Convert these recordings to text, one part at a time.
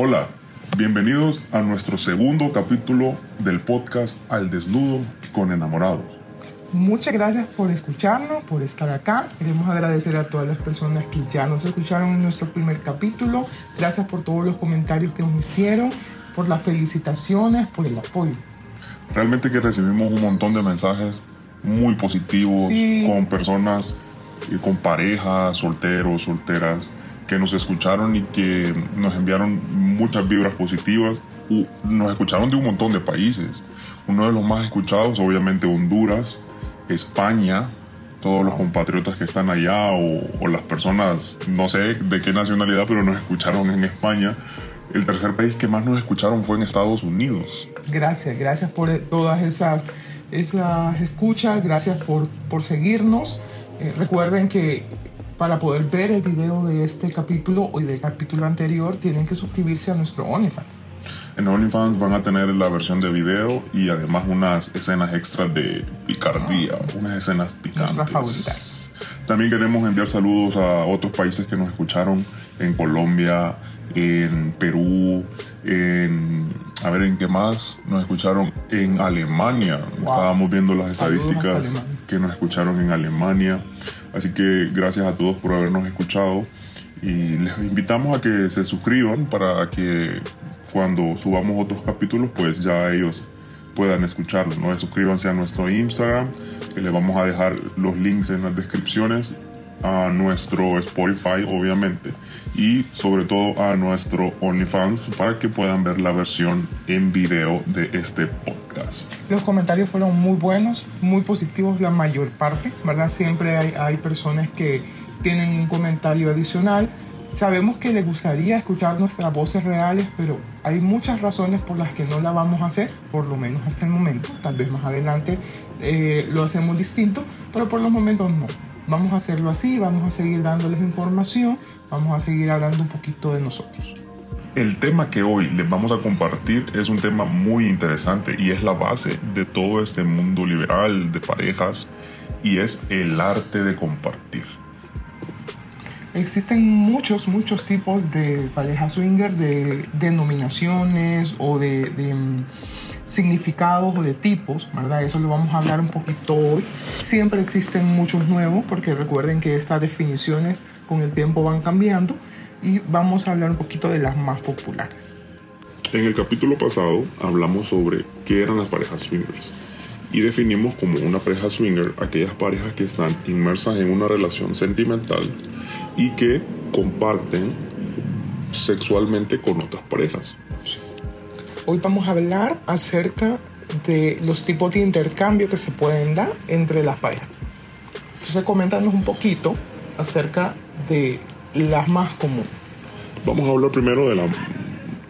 Hola, bienvenidos a nuestro segundo capítulo del podcast Al Desnudo con Enamorados. Muchas gracias por escucharnos, por estar acá. Queremos agradecer a todas las personas que ya nos escucharon en nuestro primer capítulo. Gracias por todos los comentarios que nos hicieron, por las felicitaciones, por el apoyo. Realmente que recibimos un montón de mensajes muy positivos Sí. con personas, eh, con parejas, solteros, solteras, que nos escucharon y que nos enviaron muchas vibras positivas. Nos escucharon de un montón de países. Uno de los más escuchados, obviamente, Honduras, España, todos los compatriotas que están allá o, o las personas, no sé de qué nacionalidad, pero nos escucharon en España. El tercer país que más nos escucharon fue en Estados Unidos. Gracias, gracias por todas esas, esas escuchas, gracias por, por seguirnos. Eh, recuerden que para poder ver el video de este capítulo o del capítulo anterior tienen que suscribirse a nuestro OnlyFans. En OnlyFans van a tener la versión de video y además unas escenas extras de picardía, unas escenas picantes. Nuestras favoritas. También queremos enviar saludos a otros países que nos escucharon en Colombia, en Perú, en a ver en qué más nos escucharon en Alemania. Estábamos viendo las estadísticas Alemania. Que nos escucharon en Alemania. Así que gracias a todos por habernos escuchado y les invitamos a que se suscriban para que cuando subamos otros capítulos pues ya ellos puedan escucharlo, ¿no? Suscríbanse a nuestro Instagram, que les vamos a dejar los links en las descripciones, a nuestro Spotify obviamente, y sobre todo a nuestro OnlyFans para que puedan ver la versión en video de este podcast. Los comentarios fueron muy buenos, muy positivos la mayor parte, ¿verdad? Siempre hay, hay personas que tienen un comentario adicional. Sabemos que les gustaría escuchar nuestras voces reales, pero hay muchas razones por las que no la vamos a hacer, por lo menos hasta el momento. Tal vez más adelante eh, lo hacemos distinto, pero por los momentos no. Vamos a hacerlo así, vamos a seguir dándoles información, vamos a seguir hablando un poquito de nosotros. El tema que hoy les vamos a compartir es un tema muy interesante y es la base de todo este mundo liberal de parejas y es el arte de compartir. Existen muchos, muchos tipos de pareja swinger, de denominaciones o de, de, mm, significados o de tipos, ¿verdad? Eso lo vamos a hablar un poquito hoy. Siempre existen muchos nuevos porque recuerden que estas definiciones con el tiempo van cambiando y vamos a hablar un poquito de las más populares. En el capítulo pasado hablamos sobre qué eran las parejas swingers y definimos como una pareja swinger aquellas parejas que están inmersas en una relación sentimental y que comparten sexualmente con otras parejas. Hoy vamos a hablar acerca de los tipos de intercambio que se pueden dar entre las parejas. Entonces, coméntanos un poquito acerca de las más comunes. Vamos a hablar primero de la,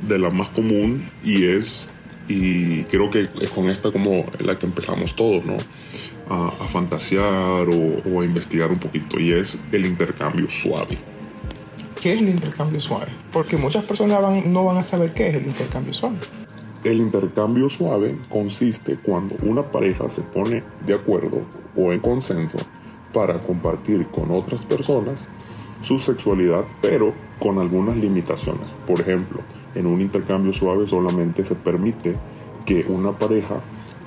de la más común y es, y creo que es con esta como la que empezamos todos, ¿no? A, a fantasear o, o a investigar un poquito y es el intercambio suave. ¿Qué es el intercambio suave? Porque muchas personas van- no van a saber qué es el intercambio suave. El intercambio suave consiste cuando una pareja se pone de acuerdo o en consenso para compartir con otras personas su sexualidad, pero con algunas limitaciones. Por ejemplo, en un intercambio suave solamente se permite que una pareja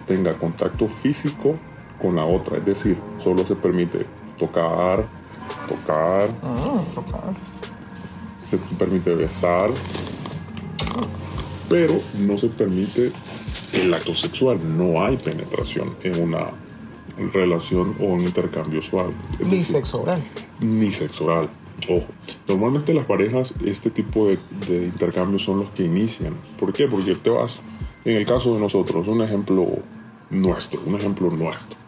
tenga contacto físico con la otra, es decir, solo se permite tocar, tocar, Ah, se permite besar, pero no se permite el acto sexual. No hay penetración en una relación o un intercambio suave. Es Ni decir, sexo oral. Ni sexo oral. Ojo. Normalmente las parejas, este tipo de, de intercambios son los que inician. ¿Por qué? Porque te vas, en el caso de nosotros, un ejemplo nuestro, un ejemplo nuestro.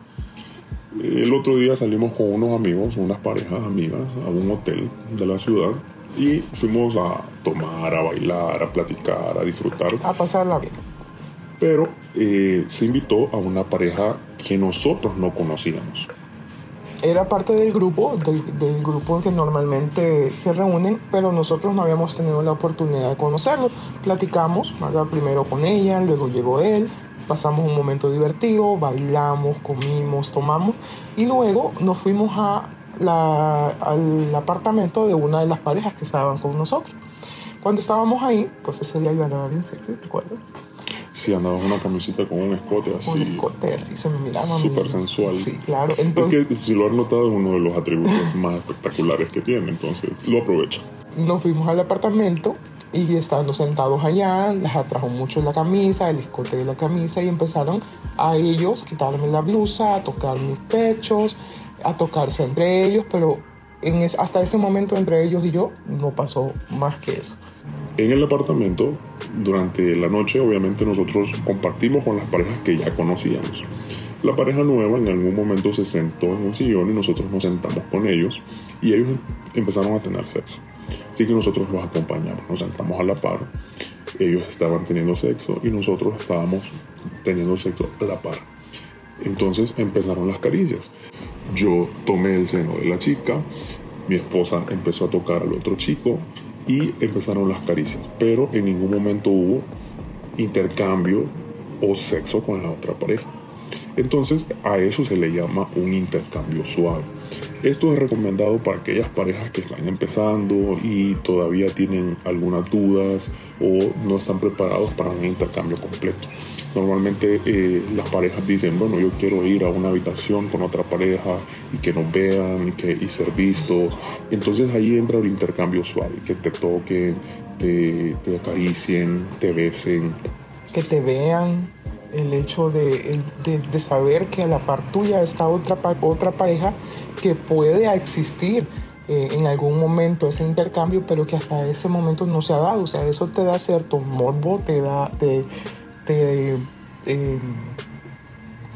El otro día salimos con unos amigos, unas parejas amigas, a un hotel de la ciudad y fuimos a tomar, a bailar, a platicar, a disfrutar. A pasarla bien. Pero eh, se invitó a una pareja que nosotros no conocíamos. Era parte del grupo, del, del grupo que normalmente se reúnen, pero nosotros no habíamos tenido la oportunidad de conocerlo. Platicamos, ¿verdad? primero con ella, luego llegó él, pasamos un momento divertido, bailamos, comimos, tomamos y luego nos fuimos a la- al apartamento de una de las parejas que estaban con nosotros. Cuando estábamos ahí, pues ese día yo andaba bien sexy, ¿te acuerdas? Sí, andaba una camiseta con un escote así. Un escote así, se me miraba. Súper sensual. Sí, claro. Entonces, es que si lo has notado es uno de los atributos más espectaculares que tiene, entonces lo aprovecha. Nos fuimos al apartamento y estando sentados allá, les atrajo mucho la camisa, el escote de la camisa y empezaron a ellos quitarme la blusa, a tocar mis pechos, a tocarse entre ellos, pero en hasta ese momento entre ellos y yo no pasó más que eso. En el apartamento, durante la noche, obviamente nosotros compartimos con las parejas que ya conocíamos. La pareja nueva en algún momento se sentó en un sillón y nosotros nos sentamos con ellos y ellos empezaron a tener sexo. Así que nosotros los acompañamos, nos sentamos a la par. Ellos estaban teniendo sexo y nosotros estábamos teniendo sexo a la par. Entonces empezaron las caricias. Yo tomé el seno de la chica, mi esposa empezó a tocar al otro chico y empezaron las caricias, pero en ningún momento hubo intercambio o sexo con la otra pareja. Entonces a eso se le llama un intercambio suave. Esto es recomendado para aquellas parejas que están empezando y todavía tienen algunas dudas o no están preparados para un intercambio completo. Normalmente eh, las parejas dicen, bueno, yo quiero ir a una habitación con otra pareja y que nos vean y, que, y ser vistos. Entonces ahí entra el intercambio suave, que te toquen, te, te acaricien, te besen. Que te vean, el hecho de, de, saber que a la par tuya está otra, otra pareja que puede existir eh, en algún momento ese intercambio, pero que hasta ese momento no se ha dado. O sea, eso te da cierto morbo, te da, te, eh,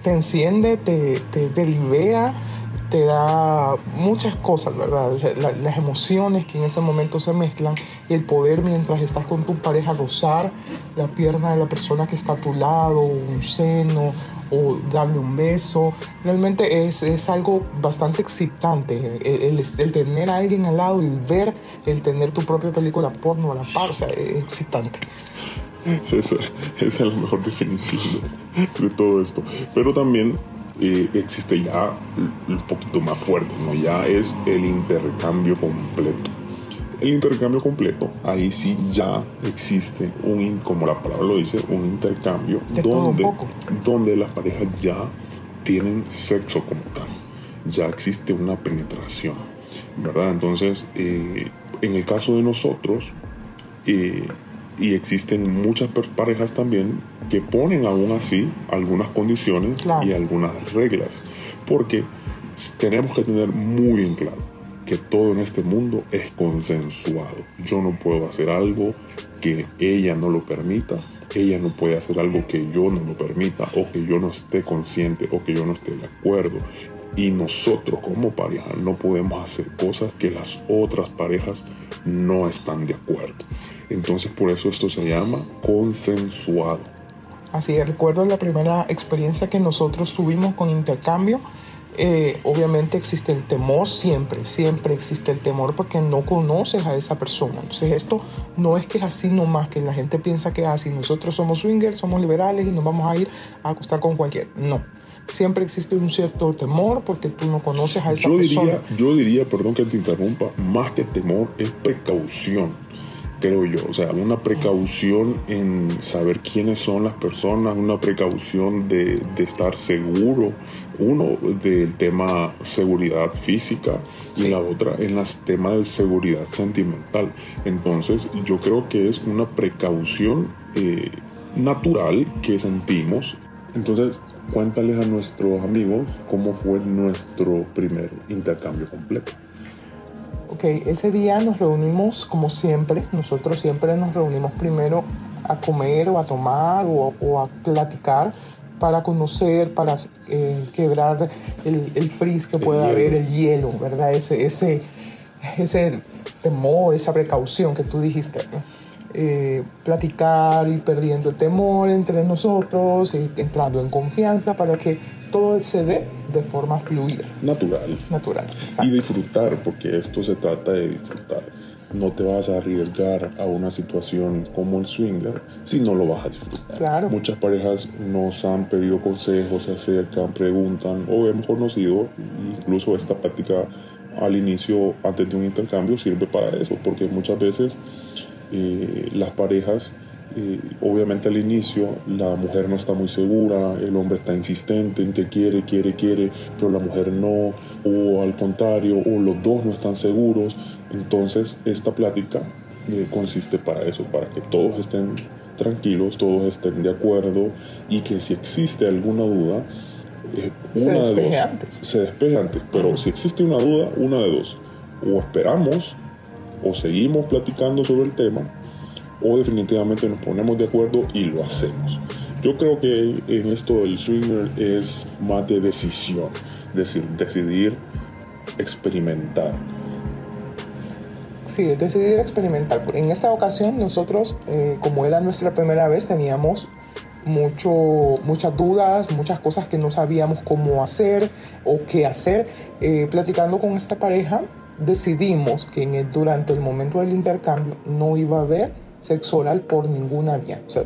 te enciende, te, te, te, libera, te da muchas cosas, ¿verdad? las emociones que en ese momento se mezclan el poder mientras estás con tu pareja gozar la pierna de la persona que está a tu lado, un seno o darle un beso, realmente es, es algo bastante excitante el, el, tener a alguien al lado, el ver, el tener tu propia película porno a la par, o sea, es excitante. Esa, es la mejor definición de, todo esto. Pero también eh, existe ya un poquito más fuerte, ¿no? Ya es el intercambio completo. El intercambio completo, ahí sí ya existe un, como la palabra lo dice, un intercambio donde, donde las parejas ya tienen sexo como tal. Ya existe una penetración, ¿verdad? Entonces, eh, en el caso de nosotros, eh, y existen muchas parejas también que ponen aún así algunas condiciones y algunas reglas. Porque tenemos que tener muy en claro que todo en este mundo es consensuado. Yo no puedo hacer algo que ella no lo permita. Ella no puede hacer algo que yo no lo permita o que yo no esté consciente o que yo no esté de acuerdo. Y nosotros como pareja no podemos hacer cosas que las otras parejas no están de acuerdo. Entonces por eso esto se llama consensuado. Así recuerdo la primera experiencia que nosotros tuvimos con intercambio. Eh, obviamente existe el temor siempre, siempre existe el temor porque no conoces a esa persona. Entonces esto no es que es así nomás, que la gente piensa que es así. Nosotros somos swingers, somos liberales y nos vamos a ir a acostar con cualquier. No, siempre existe un cierto temor porque tú no conoces a esa persona. yo diría, perdón que te interrumpa, más que temor es precaución creo yo. O sea, una precaución en saber quiénes son las personas, una precaución de, estar seguro, uno del tema seguridad física y la otra en el tema de seguridad sentimental. Entonces, yo creo que es una precaución eh, natural que sentimos. Entonces, cuéntales a nuestros amigos cómo fue nuestro primer intercambio completo. Ok, ese día nos reunimos como siempre, nosotros siempre nos reunimos primero a comer o a tomar o, a platicar para conocer, para eh, quebrar el, el frizz que pueda haber, el hielo, ¿verdad? Ese, ese, ese temor, esa precaución que tú dijiste. Eh, platicar y perdiendo el temor entre nosotros y entrando en confianza para que todo se dé de forma fluida. Natural. Natural. Y disfrutar, porque esto se trata de disfrutar. No te vas a arriesgar a una situación como el swinger si no lo vas a disfrutar. Claro. Muchas parejas nos han pedido consejos, se acercan, preguntan o hemos conocido, incluso esta práctica al inicio, antes de un intercambio, sirve para eso, porque muchas veces eh, las parejas, eh, obviamente al inicio la mujer no está muy segura, el hombre está insistente en que quiere, quiere, quiere, pero la mujer no, o al contrario, o los dos no están seguros. Entonces esta plática eh, consiste para eso, para que todos estén tranquilos, todos estén de acuerdo y que si existe alguna duda, eh, se despeje antes. Se despeje antes, pero si existe una duda, una de dos. O esperamos o seguimos platicando sobre el tema o definitivamente nos ponemos de acuerdo y lo hacemos. Yo creo que en esto del swinger es más de decisión, decir, decidir experimentar. Sí, decidir experimentar. En esta ocasión nosotros, eh, como era nuestra primera vez, teníamos mucho, muchas dudas, muchas cosas que no sabíamos cómo hacer o qué hacer. Eh, platicando con esta pareja, decidimos que en el, durante el momento del intercambio no iba a haber sexo oral por ninguna vía, o sea,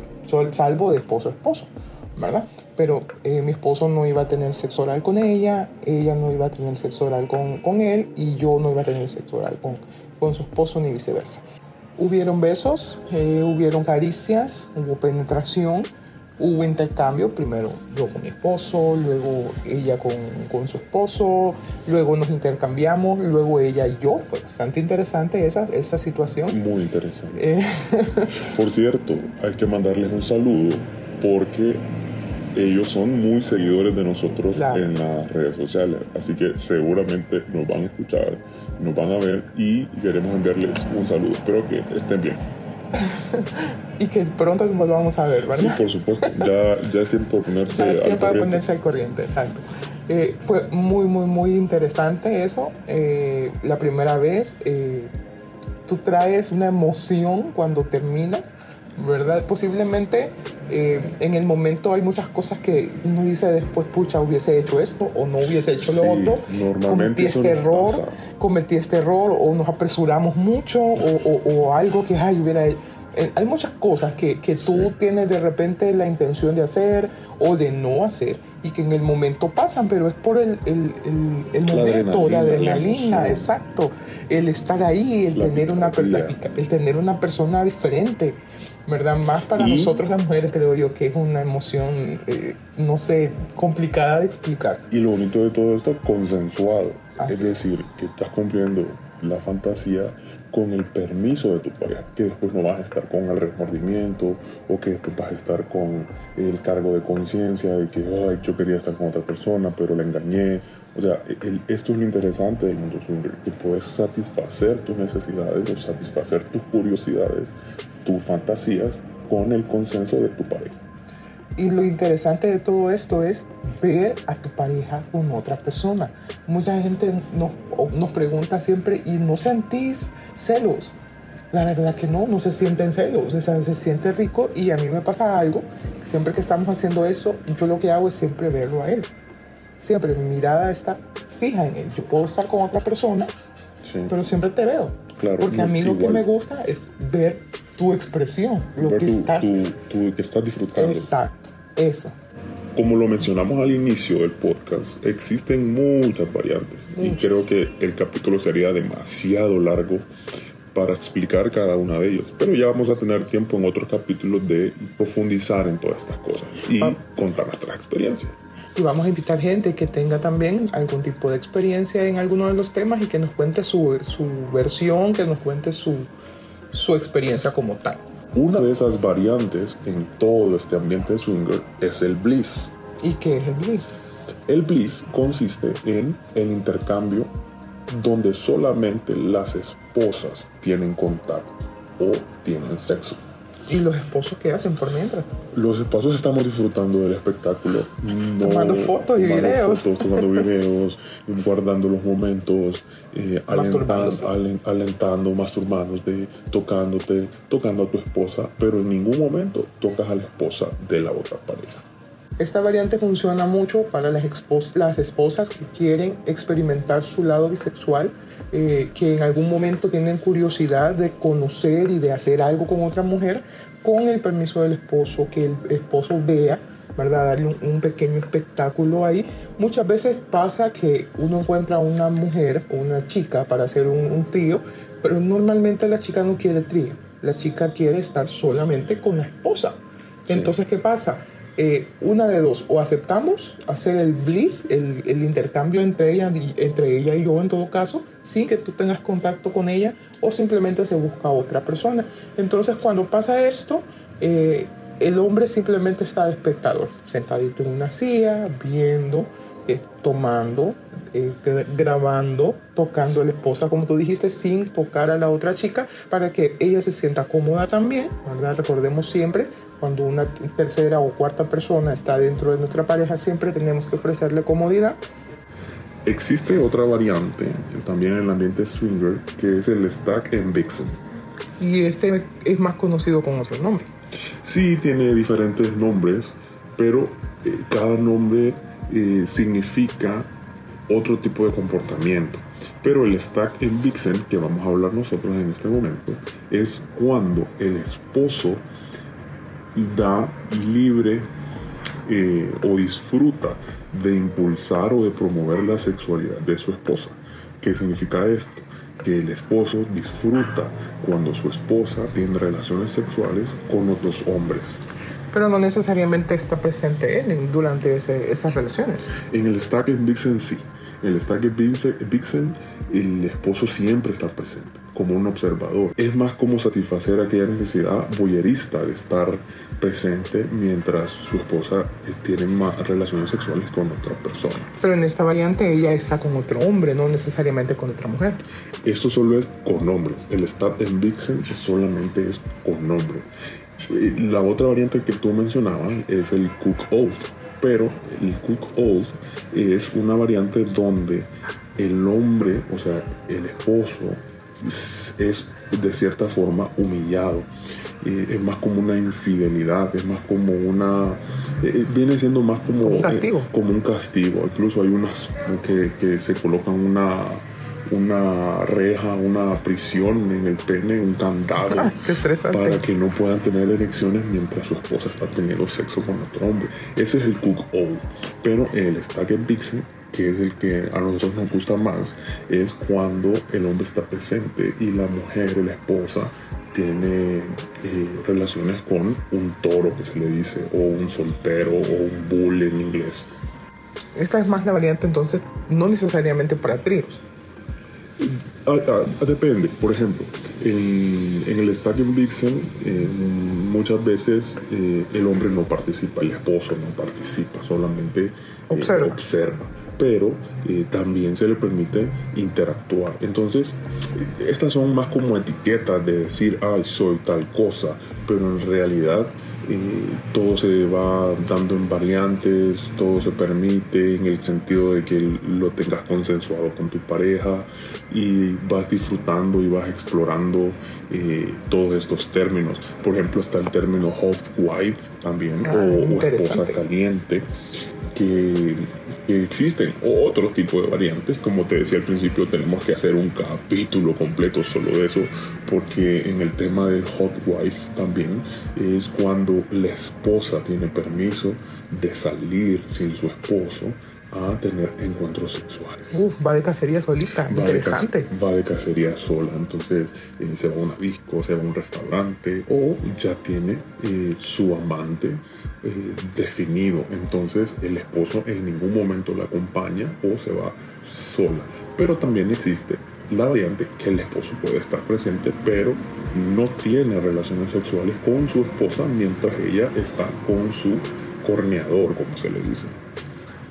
salvo de esposo a esposo, ¿verdad? Pero eh, mi esposo no iba a tener sexo oral con ella, ella no iba a tener sexo oral con, con él y yo no iba a tener sexo oral con, con su esposo ni viceversa. Hubieron besos, eh, hubieron caricias, hubo penetración, hubo intercambio, primero yo con mi esposo, luego ella con, con, su esposo, luego nos intercambiamos, luego ella y yo. Fue bastante interesante esa, esa situación. Muy interesante. Eh, Por cierto, hay que mandarles un saludo porque ellos son muy seguidores de nosotros en las redes sociales, así que seguramente nos van a escuchar, nos van a ver y queremos enviarles un saludo. Espero que estén bien. Y que pronto nos volvamos a ver, ¿verdad? Sí, por supuesto. Ya, ya es tiempo de ponerse es tiempo de ponerse al corriente, exacto. Eh, fue muy, muy, muy interesante eso. Eh, la primera vez, eh, tú traes una emoción cuando terminas, ¿verdad? Posiblemente en el momento hay muchas cosas que uno dice después, pucha, hubiese hecho esto o no hubiese hecho lo otro. Normalmente cometí este error, cometí este error o nos apresuramos mucho o, o, o algo que, ay, hubiera eh, hay muchas cosas que, que tú tienes de repente la intención de hacer o de no hacer y que en el momento pasan, pero es por el, el, el, momento, la adrenalina, exacto, el estar ahí, el tener, una, el tener una persona diferente. ¿Verdad? Más para nosotros las mujeres creo yo que es una emoción, eh, no sé, complicada de explicar. Y lo bonito de todo esto, consensuado. es decir, que estás cumpliendo la fantasía con el permiso de tu pareja, que después no vas a estar con el remordimiento o que después vas a estar con el cargo de conciencia de que Ay, yo quería estar con otra persona pero la engañé. O sea, esto es lo interesante del mundo swinger, que puedes satisfacer tus necesidades o satisfacer tus curiosidades, tus fantasías con el consenso de tu pareja. Y lo interesante de todo esto es ver a tu pareja con otra persona. Mucha gente nos, nos pregunta siempre, ¿y no sentís celos? La verdad que no, no se sienten celos, o sea, se siente rico y a mí me pasa algo, siempre que estamos haciendo eso, yo lo que hago es siempre verlo a él. Siempre mi mirada está fija en él. Yo puedo estar con otra persona, pero siempre te veo. Claro, Porque a mí lo que me gusta es ver tu expresión, lo que estás... que estás disfrutando. Exacto, eso. Como lo mencionamos al inicio del podcast, existen muchas variantes y creo que el capítulo sería demasiado largo para explicar cada una de ellas. Pero ya vamos a tener tiempo en otros capítulos de profundizar en todas estas cosas y ah. contar nuestras experiencias. Y vamos a invitar gente que tenga también algún tipo de experiencia en alguno de los temas y que nos cuente su, su versión, que nos cuente su, su experiencia como tal. Una de esas variantes en todo este ambiente swinger es el bliss. ¿Y qué es el bliss? El bliss consiste en el intercambio donde solamente las esposas tienen contacto o tienen sexo. ¿Y los esposos qué hacen por mientras? Los esposos estamos disfrutando del espectáculo. tomando fotos y videos. Fotos, tomando videos, guardando los momentos, eh, alentando, masturbándote, tocándote, tocando a tu esposa, pero en ningún momento tocas a la esposa de la otra pareja. Esta variante funciona mucho para las, las esposas que quieren experimentar su lado bisexual eh, que en algún momento tienen curiosidad de conocer y de hacer algo con otra mujer, con el permiso del esposo, que el esposo vea, ¿verdad? Darle un, pequeño espectáculo ahí. Muchas veces pasa que uno encuentra una mujer o una chica para hacer un, un trío, pero normalmente la chica no quiere trío. la chica quiere estar solamente con la esposa. Entonces, ¿qué pasa? Eh, una de dos, o aceptamos hacer el bliss, el, el, intercambio entre ella, entre ella y yo en todo caso, sin que tú tengas contacto con ella, o simplemente se busca otra persona. Entonces cuando pasa esto, eh, el hombre simplemente está de espectador, sentadito en una silla, viendo, eh, tomando, eh, grabando, tocando a la esposa, como tú dijiste, sin tocar a la otra chica, para que ella se sienta cómoda también, ¿verdad? Recordemos siempre, cuando una tercera o cuarta persona está dentro de nuestra pareja, siempre tenemos que ofrecerle comodidad. Existe otra variante, también en el ambiente swinger, que es el stack en Vixen. Y este es más conocido con otro nombre. Sí, tiene diferentes nombres, pero eh, cada nombre eh, significa otro tipo de comportamiento. Pero el stack en Vixen, que vamos a hablar nosotros en este momento, es cuando el esposo da libre eh, o disfruta de impulsar o de promover la sexualidad de su esposa. ¿Qué significa esto? Que el esposo disfruta cuando su esposa tiene relaciones sexuales con otros hombres. Pero no necesariamente está presente él durante esas relaciones. En el Stack Vixen sí. En el Stack Vixen el esposo siempre está presente como un observador. Es más como satisfacer aquella necesidad boyerista de estar presente mientras su esposa tiene más relaciones sexuales con otra persona. Pero en esta variante ella está con otro hombre, no necesariamente con otra mujer. Esto solo es con hombres. El Stat en Vixen solamente es con hombres. La otra variante que tú mencionabas es el Cook Old, pero el Cook Old es una variante donde el hombre, o sea, el esposo, es de cierta forma humillado. es más como una infidelidad, es más como una... Eh, eh, viene siendo más como, un castigo. como un castigo. Incluso hay unas que, que se colocan una una reja, una prisión en el pene, un candado ah, para que no puedan tener erecciones mientras su esposa está teniendo sexo con otro hombre. Ese es el cook o Pero el stack pixie que es el que a nosotros nos gusta más, es cuando el hombre está presente y la mujer, la esposa, tiene eh, relaciones con un toro que se le dice, o un soltero, o un bull en inglés. Esta es más la variante entonces, no necesariamente para tríos. Ah, ah, depende, por ejemplo, en, el Stack Vixen eh, muchas veces eh, el hombre no participa, el esposo no participa, solamente observa. observa pero eh, también se le permite interactuar. Entonces, estas son más como etiquetas de decir, ay, soy tal cosa, pero en realidad eh, todo se va dando en variantes, todo se permite en el sentido de que lo tengas consensuado con tu pareja y vas disfrutando y vas explorando eh, todos estos términos. Por ejemplo, está el término hot wife también, ah, o esposa caliente, que existen otros tipos de variantes. Como te decía al principio, tenemos que hacer un capítulo completo solo de eso, porque en el tema del hot wife también es cuando la esposa tiene permiso de salir sin su esposo a tener encuentros sexuales. Uf, va de cacería solita, interesante. va de cacería sola, entonces eh, se va a una disco, se va a un restaurante o ya tiene eh, su amante eh, definido. Entonces el esposo en ningún momento la acompaña o se va sola. Pero también existe la variante que el esposo puede estar presente, pero no tiene relaciones sexuales con su esposa mientras ella está con su corneador, como se le dice.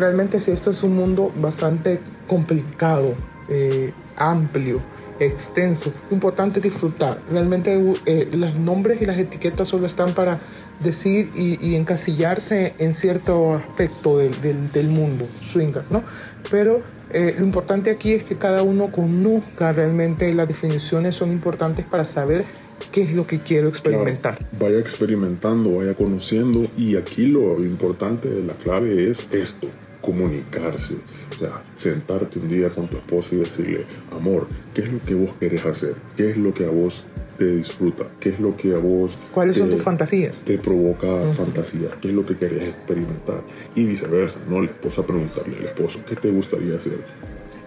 Realmente si esto es un mundo bastante complicado, eh, amplio, extenso, importante disfrutar. Realmente eh, los nombres y las etiquetas solo están para decir y, encasillarse en cierto aspecto del, mundo swinger, ¿no? Pero eh, lo importante aquí es que cada uno conozca realmente las definiciones son importantes para saber qué es lo que quiero experimentar. vaya experimentando, vaya conociendo y aquí lo importante la clave es esto, comunicarse. O sea, sentarte un día con tu esposa y decirle, amor, ¿qué es lo que vos querés hacer? ¿Qué es lo que a vos te disfruta? ¿Qué es lo que a vos... ¿Cuáles son tus fantasías? Te provoca fantasía. ¿Qué es lo que querés experimentar? Y viceversa, ¿no? La esposa preguntarle al esposo, ¿qué te gustaría hacer?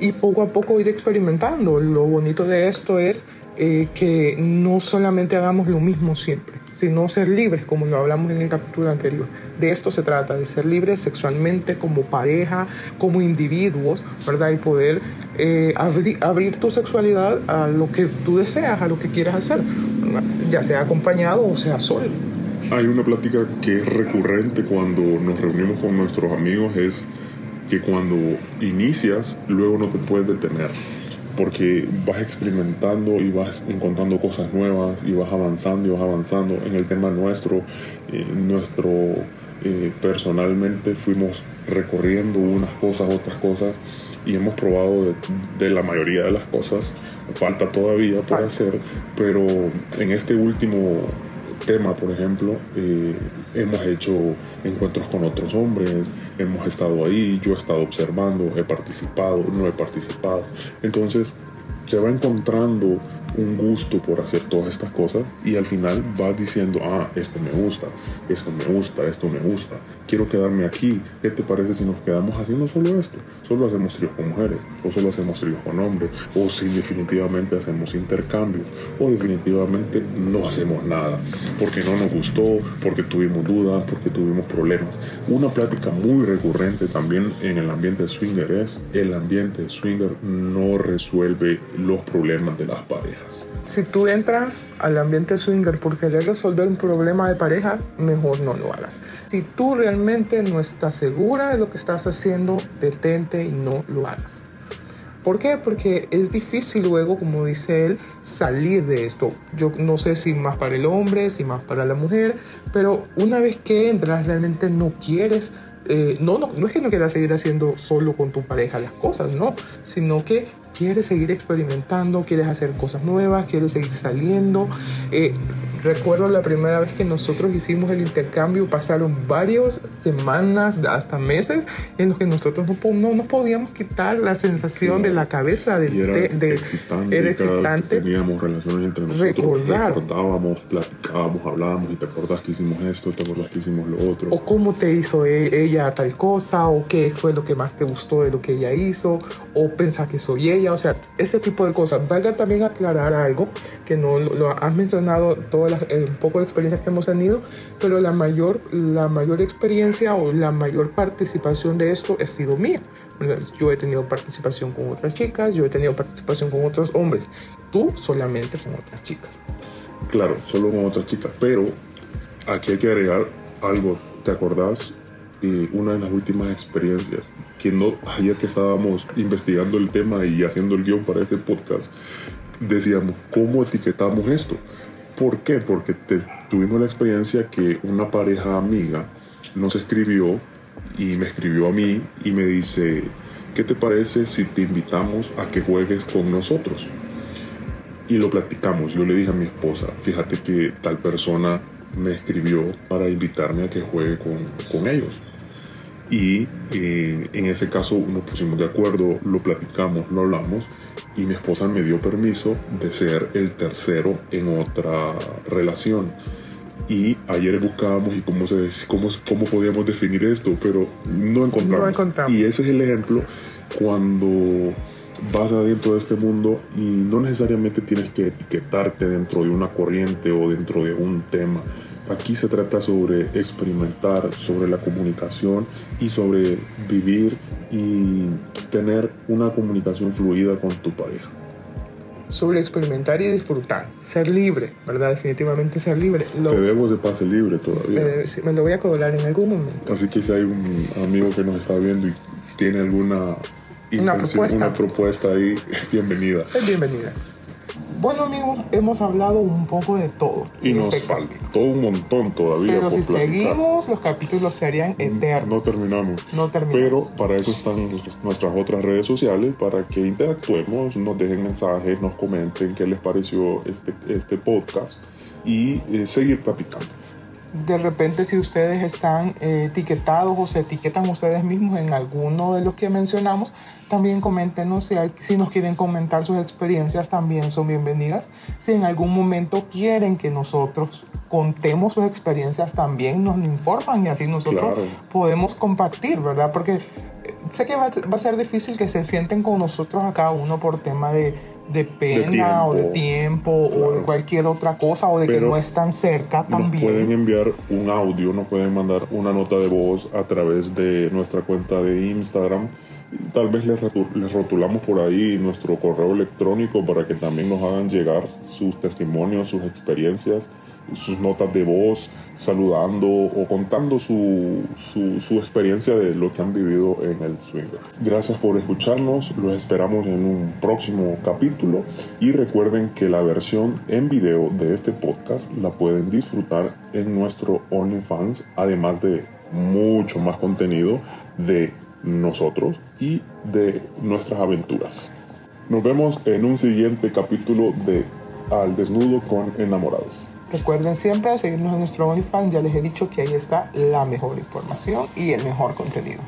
Y poco a poco ir experimentando. Lo bonito de esto es eh, que no solamente hagamos lo mismo siempre, sino ser libres, como lo hablamos en el capítulo anterior. De esto se trata, de ser libres sexualmente como pareja, como individuos, ¿verdad? Y poder eh, abrir, abrir tu sexualidad a lo que tú deseas, a lo que quieras hacer, ya sea acompañado o sea solo. Hay una plática que es recurrente cuando nos reunimos con nuestros amigos, es que cuando inicias, luego no te puedes detener porque vas experimentando y vas encontrando cosas nuevas y vas avanzando y vas avanzando. En el tema nuestro, eh, nuestro eh, personalmente fuimos recorriendo unas cosas, otras cosas y hemos probado de, la mayoría de las cosas. Falta todavía por hacer, pero en este último tema, por ejemplo, eh, hemos hecho encuentros con otros hombres, hemos estado ahí, yo he estado observando, he participado, no he participado. Entonces se va encontrando un gusto por hacer todas estas cosas y al final vas diciendo, ah, esto me gusta, esto me gusta, esto me gusta, quiero quedarme aquí, ¿qué te parece si nos quedamos haciendo solo esto? Solo hacemos tríos con mujeres, o solo hacemos tríos con hombres, o si definitivamente hacemos intercambios, o definitivamente no hacemos nada, porque no nos gustó, porque tuvimos dudas, porque tuvimos problemas. Una plática muy recurrente también en el ambiente swinger es, el ambiente swinger no resuelve los problemas de las parejas. Si tú entras al ambiente swinger por querer resolver un problema de pareja, mejor no lo hagas. Si tú realmente no estás segura de lo que estás haciendo, detente y no lo hagas. ¿Por qué? Porque es difícil luego, como dice él, salir de esto. Yo no sé si más para el hombre, si más para la mujer, pero una vez que entras realmente no quieres eh, no, no, no es que no quieras seguir haciendo solo con tu pareja las cosas, no, sino que quieres seguir experimentando, quieres hacer cosas nuevas, quieres seguir saliendo. Eh, recuerdo la primera vez que nosotros hicimos el intercambio, pasaron varias semanas, hasta meses, en los que nosotros no, no nos podíamos quitar la sensación de la cabeza de, era de, excitante, era excitante. teníamos relaciones entre nosotros, recordar. recordábamos, platicábamos, hablábamos y te acordás que hicimos esto, te acordás que hicimos lo otro. O cómo te hizo e, ella tal cosa, o qué fue lo que más te gustó de lo que ella hizo, o pensar que soy ella o sea, ese tipo de cosas. Valga también aclarar algo que no lo, has mencionado, todas las, eh, un poco de experiencias que hemos tenido, pero la mayor, la mayor experiencia o la mayor participación de esto ha sido mía. Yo he tenido participación con otras chicas, yo he tenido participación con otros hombres, tú solamente con otras chicas. Claro, solo con otras chicas, pero aquí hay que agregar algo. ¿Te acordás una de las últimas experiencias, que no, ayer que estábamos investigando el tema y haciendo el guion para este podcast, decíamos, ¿cómo etiquetamos esto? ¿Por qué? Porque tuvimos la experiencia que una pareja amiga nos escribió y me escribió a mí y me dice, ¿qué te parece si te invitamos a que juegues con nosotros? Y lo platicamos. Yo le dije a mi esposa, fíjate que tal persona me escribió para invitarme a que juegue con, con ellos. Y eh, en ese caso nos pusimos de acuerdo, lo platicamos, lo hablamos y mi esposa me dio permiso de ser el tercero en otra relación. Y ayer buscábamos y cómo, se, cómo, cómo podíamos definir esto, pero no encontramos. no encontramos. Y ese es el ejemplo cuando vas adentro de este mundo y no necesariamente tienes que etiquetarte dentro de una corriente o dentro de un tema. Aquí se trata sobre experimentar, sobre la comunicación y sobre vivir y tener una comunicación fluida con tu pareja. Sobre experimentar y disfrutar, ser libre, ¿verdad? Definitivamente ser libre. Lo, debemos de pase libre todavía. Eh, me lo voy a cobrar en algún momento. Así que si hay un amigo que nos está viendo y tiene alguna una propuesta. una propuesta ahí, bienvenida. Es bienvenida. Bueno, amigos, hemos hablado un poco de todo. Y nos faltó un montón todavía. Pero si seguimos, los capítulos serían eternos. No terminamos. No terminamos. Pero para eso están nuestras otras redes sociales, para que interactuemos, nos dejen mensajes, nos comenten qué les pareció este, este podcast y eh, seguir platicando de repente si ustedes están eh, etiquetados o se etiquetan ustedes mismos en alguno de los que mencionamos, también coméntenos si, si nos quieren comentar sus experiencias, también son bienvenidas. Si en algún momento quieren que nosotros contemos sus experiencias, también nos informan y así nosotros podemos compartir, ¿verdad? Porque eh, sé que va, va, a ser difícil que se sienten con nosotros a cada uno por tema de de pena o de tiempo o de cualquier otra cosa o de que no están cerca también. Nos pueden enviar un audio, nos pueden mandar una nota de voz a través de nuestra cuenta de Instagram. Tal vez les, les rotulamos por ahí nuestro correo electrónico para que también nos hagan llegar sus testimonios, sus experiencias sus notas de voz, saludando o contando su, su, experiencia de lo que han vivido en el swinger. Gracias por escucharnos, los esperamos en un próximo capítulo y recuerden que la versión en video de este podcast la pueden disfrutar en nuestro OnlyFans, además de mucho más contenido de nosotros y de nuestras aventuras. Nos vemos en un siguiente capítulo de Al Desnudo con Enamorados. Recuerden siempre seguirnos en nuestro OnlyFans, ya les he dicho que ahí está la mejor información y el mejor contenido.